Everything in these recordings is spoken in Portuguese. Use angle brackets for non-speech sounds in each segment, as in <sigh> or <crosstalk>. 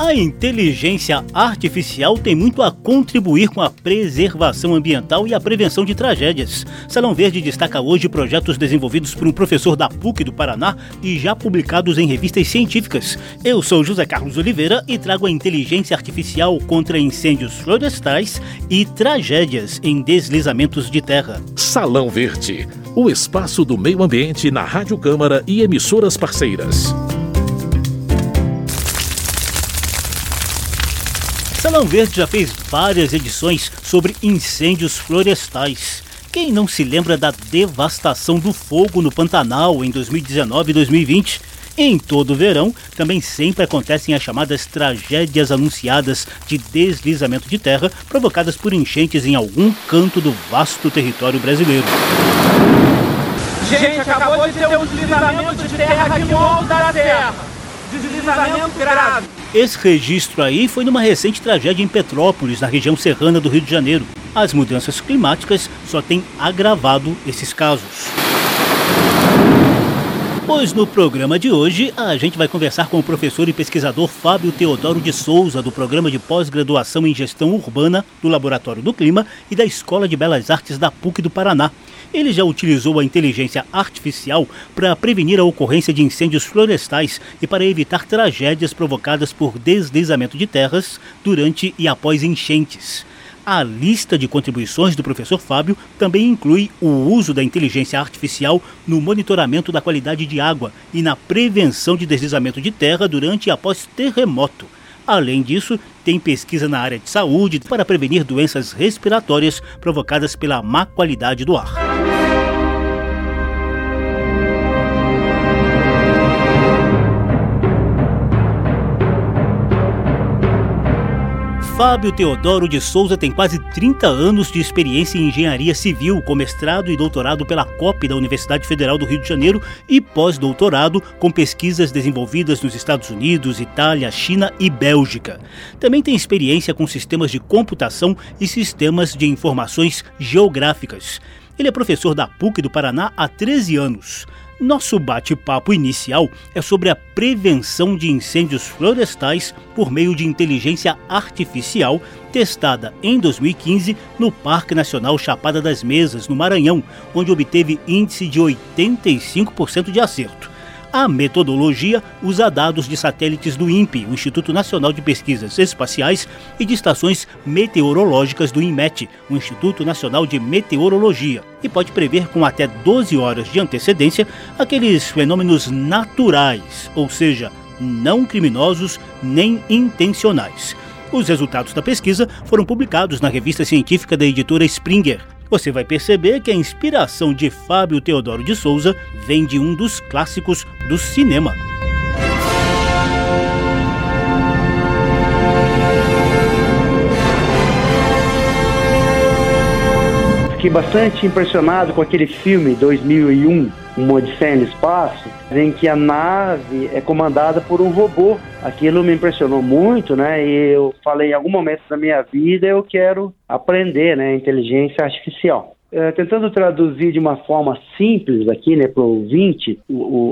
A inteligência artificial tem muito a contribuir com a preservação ambiental e a prevenção de tragédias. Salão Verde destaca hoje projetos desenvolvidos por um professor da PUC do Paraná e já publicados em revistas científicas. Eu sou José Carlos Oliveira e trago a inteligência artificial contra incêndios florestais e tragédias em deslizamentos de terra. Salão Verde, o espaço do meio ambiente na Rádio Câmara e emissoras parceiras. Salão Verde já fez várias edições sobre incêndios florestais. Quem não se lembra da devastação do fogo no Pantanal em 2019 e 2020? Em todo o verão, também sempre acontecem as chamadas tragédias anunciadas de deslizamento de terra provocadas por enchentes em algum canto do vasto território brasileiro. Gente, acabou de ter um deslizamento de terra aqui no alto da terra. Deslizamento grave. Esse registro aí foi numa recente tragédia em Petrópolis, na região serrana do Rio de Janeiro. As mudanças climáticas só têm agravado esses casos. Pois no programa de hoje a gente vai conversar com o professor e pesquisador Fábio Teodoro de Souza, do programa de pós-graduação em gestão urbana do Laboratório do Clima e da Escola de Belas Artes da PUC do Paraná. Ele já utilizou a inteligência artificial para prevenir a ocorrência de incêndios florestais e para evitar tragédias provocadas por deslizamento de terras durante e após enchentes. A lista de contribuições do professor Fábio também inclui o uso da inteligência artificial no monitoramento da qualidade de água e na prevenção de deslizamento de terra durante e após terremoto. Além disso, tem pesquisa na área de saúde para prevenir doenças respiratórias provocadas pela má qualidade do ar. Fábio Teodoro de Souza tem quase 30 anos de experiência em engenharia civil, com mestrado e doutorado pela COP da Universidade Federal do Rio de Janeiro e pós-doutorado com pesquisas desenvolvidas nos Estados Unidos, Itália, China e Bélgica. Também tem experiência com sistemas de computação e sistemas de informações geográficas. Ele é professor da PUC do Paraná há 13 anos. Nosso bate-papo inicial é sobre a prevenção de incêndios florestais por meio de inteligência artificial, testada em 2015 no Parque Nacional Chapada das Mesas, no Maranhão, onde obteve índice de 85% de acerto. A metodologia usa dados de satélites do INPE, o Instituto Nacional de Pesquisas Espaciais, e de estações meteorológicas do INMET, o Instituto Nacional de Meteorologia, e pode prever com até 12 horas de antecedência aqueles fenômenos naturais, ou seja, não criminosos nem intencionais. Os resultados da pesquisa foram publicados na revista científica da editora Springer você vai perceber que a inspiração de Fábio Teodoro de Souza vem de um dos clássicos do cinema. Fiquei bastante impressionado com aquele filme 2001, Uma Odisseia no Espaço, em que a nave é comandada por um robô. Aquilo me impressionou muito, né? E eu falei em algum momento da minha vida eu quero aprender, né, inteligência artificial. É, tentando traduzir de uma forma simples aqui, né, para o ouvinte,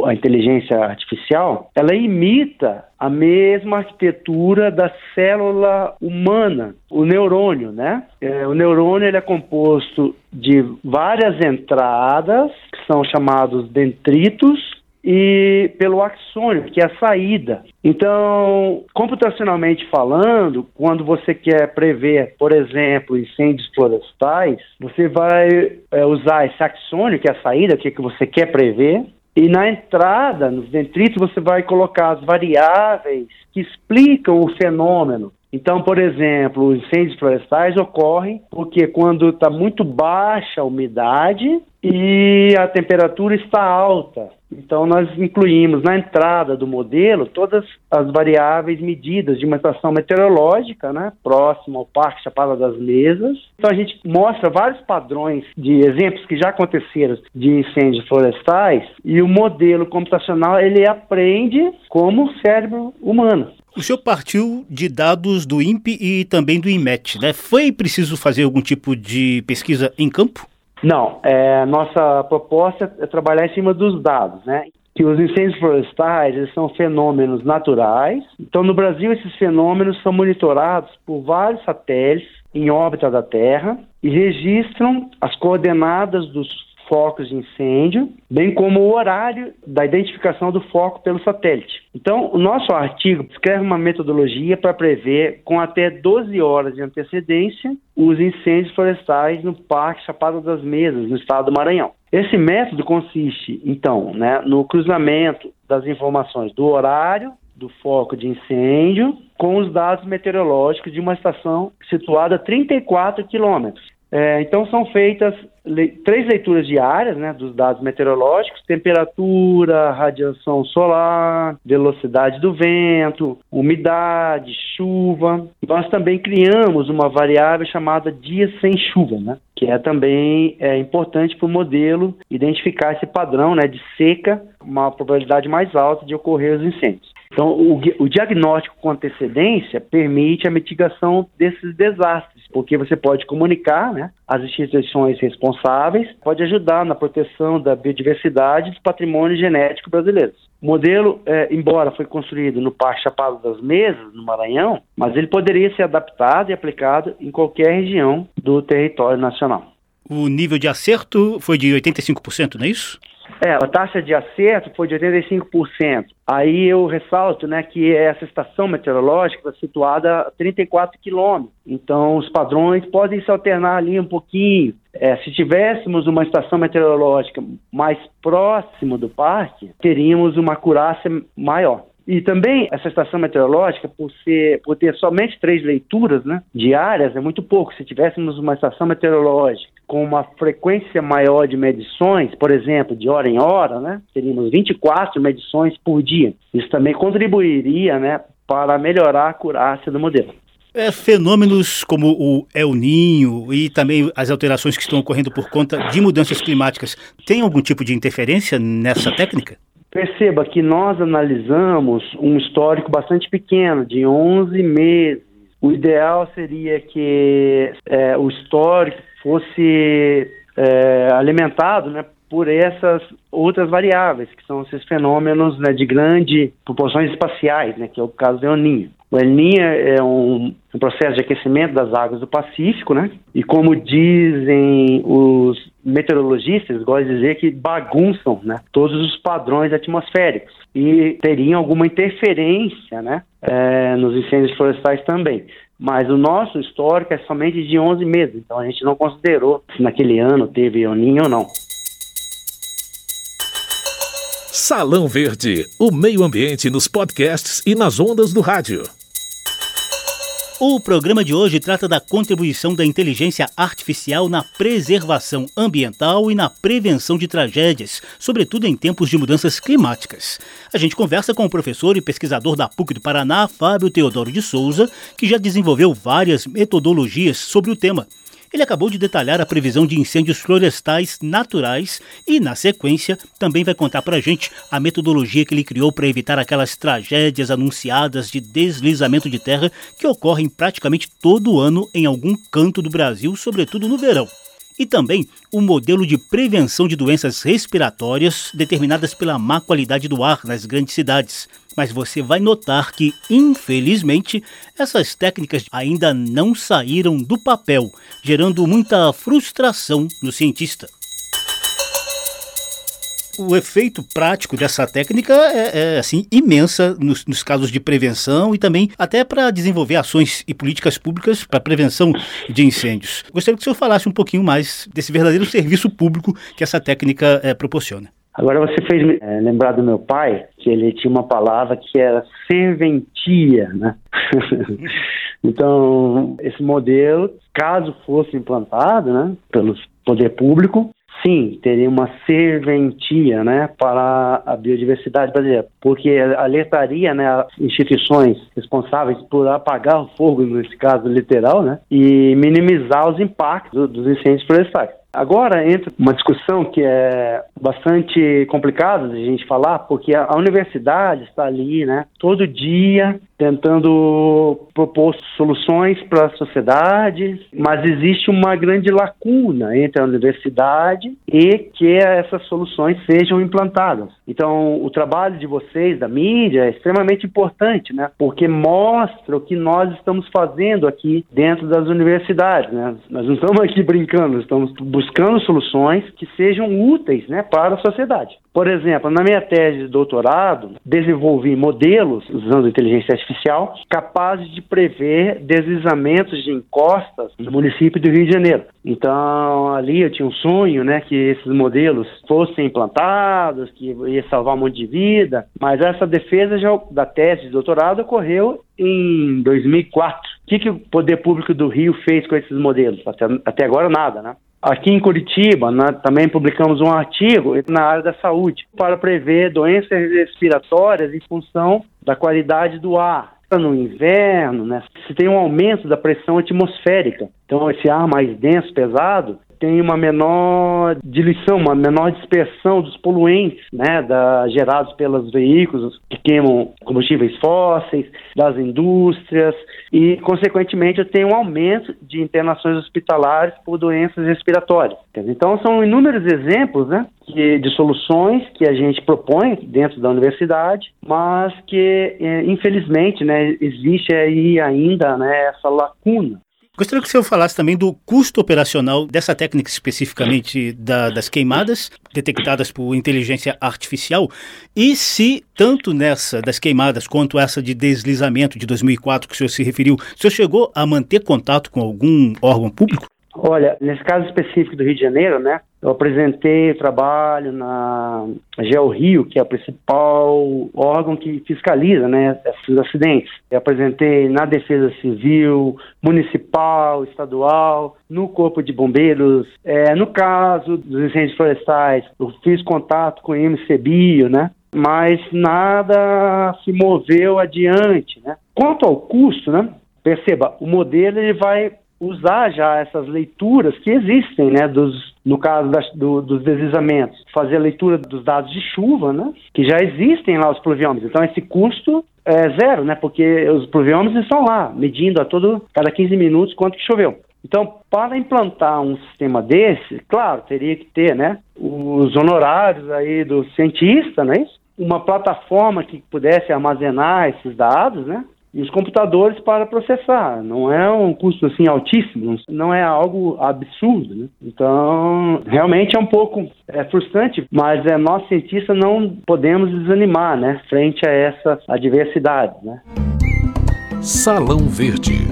a inteligência artificial, ela imita a mesma arquitetura da célula humana, o neurônio, né? É, o neurônio ele é composto de várias entradas, que são chamados dendritos, e pelo axônio, que é a saída. Então, computacionalmente falando, quando você quer prever, por exemplo, incêndios florestais, você vai é, usar esse axônio, que é a saída, que, que você quer prever, e na entrada, nos dendritos, você vai colocar as variáveis que explicam o fenômeno. Então, por exemplo, os incêndios florestais ocorrem porque quando está muito baixa a umidade e a temperatura está alta. Então, nós incluímos na entrada do modelo todas as variáveis medidas de uma estação meteorológica, né, próxima ao Parque Chapada das Mesas. Então, a gente mostra vários padrões de exemplos que já aconteceram de incêndios florestais e o modelo computacional ele aprende como o cérebro humano. O senhor partiu de dados do INPE e também do IMET, né? Foi preciso fazer algum tipo de pesquisa em campo? Não, é, nossa proposta é trabalhar em cima dos dados, né? que os incêndios florestais eles são fenômenos naturais. Então, no Brasil, esses fenômenos são monitorados por vários satélites em órbita da Terra e registram as coordenadas dos focos de incêndio, bem como o horário da identificação do foco pelo satélite. Então, o nosso artigo descreve uma metodologia para prever, com até 12 horas de antecedência, os incêndios florestais no Parque Chapada das Mesas, no estado do Maranhão. Esse método consiste, então, né, no cruzamento das informações do horário do foco de incêndio com os dados meteorológicos de uma estação situada a 34 quilômetros. É, então são feitas le três leituras diárias né, dos dados meteorológicos: temperatura, radiação solar, velocidade do vento, umidade, chuva. Nós também criamos uma variável chamada dias sem chuva, né, que é também é, importante para o modelo identificar esse padrão né, de seca, uma probabilidade mais alta de ocorrer os incêndios. Então, o, o, diagnóstico com antecedência permite a mitigação desses desastres, porque você pode comunicar né, as instituições responsáveis, pode ajudar na proteção da biodiversidade e do patrimônio genético brasileiro. O modelo, é, embora foi construído no Parque Chapado das Mesas, no Maranhão, mas ele poderia ser adaptado e aplicado em qualquer região do território nacional. O nível de acerto foi de 85%, não é isso? É, a taxa de acerto foi de 85%. Aí eu ressalto né, que essa estação meteorológica está situada a 34 quilômetros. Então, os padrões podem se alternar ali um pouquinho. É, se tivéssemos uma estação meteorológica mais próxima do parque, teríamos uma acurácia maior. E também essa estação meteorológica, por, ser, por ter somente três leituras né, diárias, é muito pouco. Se tivéssemos uma estação meteorológica com uma frequência maior de medições, por exemplo, de hora em hora, né, teríamos 24 medições por dia. Isso também contribuiria né, para melhorar a acurácia do modelo. É, fenômenos como o El Ninho e também as alterações que estão ocorrendo por conta de mudanças climáticas, tem algum tipo de interferência nessa técnica? Perceba que nós analisamos um histórico bastante pequeno, de 11 meses. O ideal seria que é, o histórico fosse é, alimentado né, por essas outras variáveis, que são esses fenômenos né, de grande proporções espaciais, né, que é o caso do El Ninho. O El Niño é um, um, processo de aquecimento das águas do Pacífico, né? E como dizem os meteorologistas, gostam de dizer que bagunçam né, todos os padrões atmosféricos e teriam alguma interferência né, é, nos incêndios florestais também. Mas o nosso histórico é somente de 11 meses, então a gente não considerou se naquele ano teve El Niño ou não. Salão Verde, o meio ambiente nos podcasts e nas ondas do rádio. O programa de hoje trata da contribuição da inteligência artificial na preservação ambiental e na prevenção de tragédias, sobretudo em tempos de mudanças climáticas. A gente conversa com o professor e pesquisador da PUC do Paraná, Fábio Teodoro de Souza, que já desenvolveu várias metodologias sobre o tema. Ele acabou de detalhar a previsão de incêndios florestais naturais e, na sequência, também vai contar para a gente a metodologia que ele criou para evitar aquelas tragédias anunciadas de deslizamento de terra que ocorrem praticamente todo ano em algum canto do Brasil, sobretudo no verão e também o modelo de prevenção de doenças respiratórias determinadas pela má qualidade do ar nas grandes cidades. Mas você vai notar que, infelizmente, essas técnicas ainda não saíram do papel, gerando muita frustração no cientista o efeito prático dessa técnica é, é assim imensa nos, nos, casos de prevenção e também até para desenvolver ações e políticas públicas para prevenção de incêndios. Gostaria que o senhor falasse um pouquinho mais desse verdadeiro serviço público que essa técnica é, proporciona. Agora você fez é, lembrar do meu pai, que ele tinha uma palavra que era serventia, né? <laughs> então, esse modelo, caso fosse implantado, né, pelo poder público, sim, teria uma serventia né, para a biodiversidade brasileira, porque alertaria né, as instituições responsáveis por apagar o fogo, nesse caso literal, né, e minimizar os impactos dos incêndios florestais. Agora entra uma discussão que é bastante complicada de a gente falar, porque a, a universidade está ali, né, todo dia tentando propor soluções para a sociedade, mas existe uma grande lacuna entre a universidade e que essas soluções sejam implantadas. Então, o trabalho de vocês, da mídia, é extremamente importante, né? Porque mostra o que nós estamos fazendo aqui dentro das universidades, né? Nós não estamos aqui brincando, estamos buscando soluções que sejam úteis, né, para a sociedade. Por exemplo, na minha tese de doutorado, desenvolvi modelos usando inteligência artificial capazes de prever deslizamentos de encostas no município do Rio de Janeiro. Então, ali eu tinha um sonho, né, que esses modelos fossem implantados, que ia salvar um monte de vida, mas essa defesa já, da tese de doutorado ocorreu em 2004. O que, que o poder público do Rio fez com esses modelos? Até, até agora, nada, né? Aqui em Curitiba, né, também publicamos um artigo na área da saúde para prever doenças respiratórias em função da qualidade do ar. No inverno, né, se tem um aumento da pressão atmosférica, então esse ar mais denso, pesado, tem uma menor diluição, uma menor dispersão dos poluentes, né, da, gerados pelos veículos que queimam combustíveis fósseis, das indústrias e, consequentemente, tem um aumento de internações hospitalares por doenças respiratórias. Então, são inúmeros exemplos, né, que, de soluções que a gente propõe dentro da universidade, mas que, é, infelizmente, né, existe aí ainda né, essa lacuna Gostaria que o senhor falasse também do custo operacional dessa técnica especificamente da, das queimadas detectadas por inteligência artificial e se tanto nessa das queimadas quanto essa de deslizamento de 2004 que o senhor se referiu, o senhor chegou a manter contato com algum órgão público? Olha, nesse caso específico do Rio de Janeiro, né, eu apresentei trabalho na GeoRio, que é o principal órgão que fiscaliza né, esses acidentes. Eu apresentei na Defesa Civil, Municipal, Estadual, no Corpo de Bombeiros. É, no caso dos incêndios florestais, eu fiz contato com o MCBio, né? Mas nada se moveu adiante, né? Quanto ao custo, né? Perceba, o modelo ele vai usar já essas leituras que existem, né, dos, no caso das, do, dos deslizamentos, fazer a leitura dos dados de chuva, né, que já existem lá os pluviômetros. Então esse custo é zero, né, porque os pluviômetros estão lá, medindo a todo, cada 15 minutos quanto que choveu. Então, para implantar um sistema desse, claro, teria que ter, né, os honorários aí do cientista, né, uma plataforma que pudesse armazenar esses dados, né, e os computadores para processar. Não é um custo assim altíssimo, não é algo absurdo. Né? Então, realmente é um pouco é, frustrante, mas é, nós cientistas não podemos desanimar né, frente a essa adversidade. Né? Salão Verde.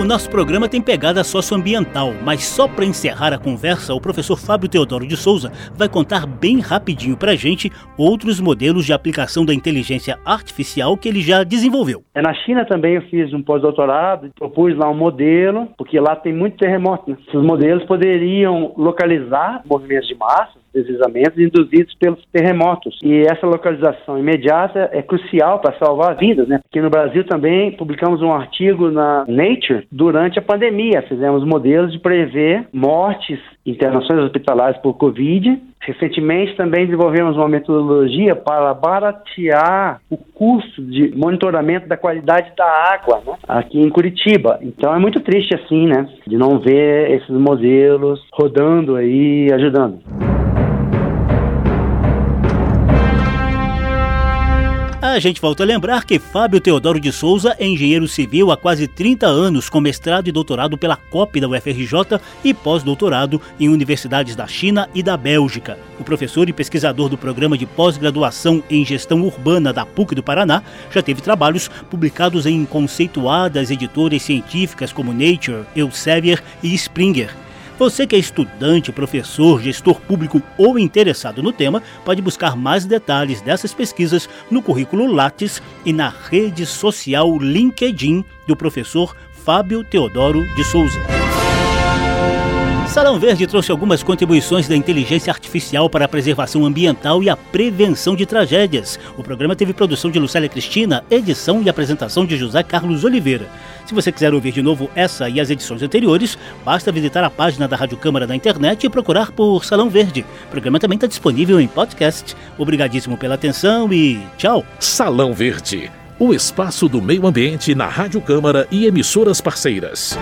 O nosso programa tem pegada socioambiental, mas só para encerrar a conversa, o professor Fábio Teodoro de Souza vai contar bem rapidinho para a gente outros modelos de aplicação da inteligência artificial que ele já desenvolveu. É, na China também eu fiz um pós-doutorado, propus lá um modelo, porque lá tem muito terremoto. Né? Esses modelos poderiam localizar movimentos de massa, deslizamentos induzidos pelos terremotos. E essa localização imediata é crucial para salvar vidas, né? Porque no Brasil também publicamos um artigo na Nature durante a pandemia. Fizemos modelos de prever mortes, internações hospitalares por Covid. Recentemente também desenvolvemos uma metodologia para baratear o custo de monitoramento da qualidade da água né? aqui em Curitiba. Então é muito triste assim, né? De não ver esses modelos rodando aí, ajudando. Gente volta a lembrar que Fábio Teodoro de Souza é engenheiro civil há quase 30 anos, com mestrado e doutorado pela COP da UFRJ e pós-doutorado em universidades da China e da Bélgica. O professor e pesquisador do programa de pós-graduação em gestão urbana da PUC do Paraná já teve trabalhos publicados em conceituadas editoras científicas como Nature, Elsevier e Springer. Você que é estudante, professor, gestor público ou interessado no tema, pode buscar mais detalhes dessas pesquisas no currículo Lattes e na rede social LinkedIn do professor Fábio Teodoro de Souza. Salão Verde trouxe algumas contribuições da inteligência artificial para a preservação ambiental e a prevenção de tragédias. O programa teve produção de Lucélia Cristina, edição e apresentação de José Carlos Oliveira. Se você quiser ouvir de novo essa e as edições anteriores, basta visitar a página da Rádio Câmara na internet e procurar por Salão Verde. O programa também está disponível em podcast. Obrigadíssimo pela atenção e tchau. Salão Verde, o espaço do meio ambiente na Rádio Câmara e emissoras parceiras.